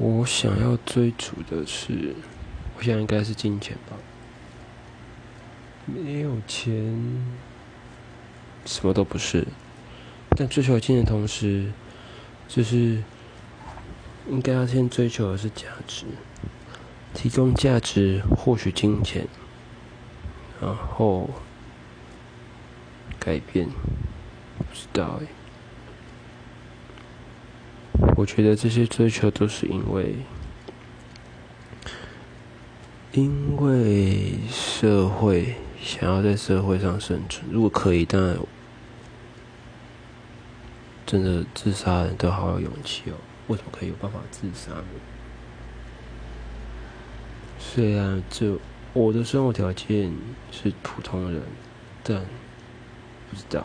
我想要追逐的是，我想应该是金钱吧。没有钱，什么都不是。但追求金钱的同时，就是应该要先追求的是价值，提供价值，获取金钱，然后改变。不知道哎。我觉得这些追求都是因为，因为社会想要在社会上生存。如果可以，当然，真的自杀人都好有勇气哦。为什么可以有办法自杀呢？虽然这我的生活条件是普通人，但不知道。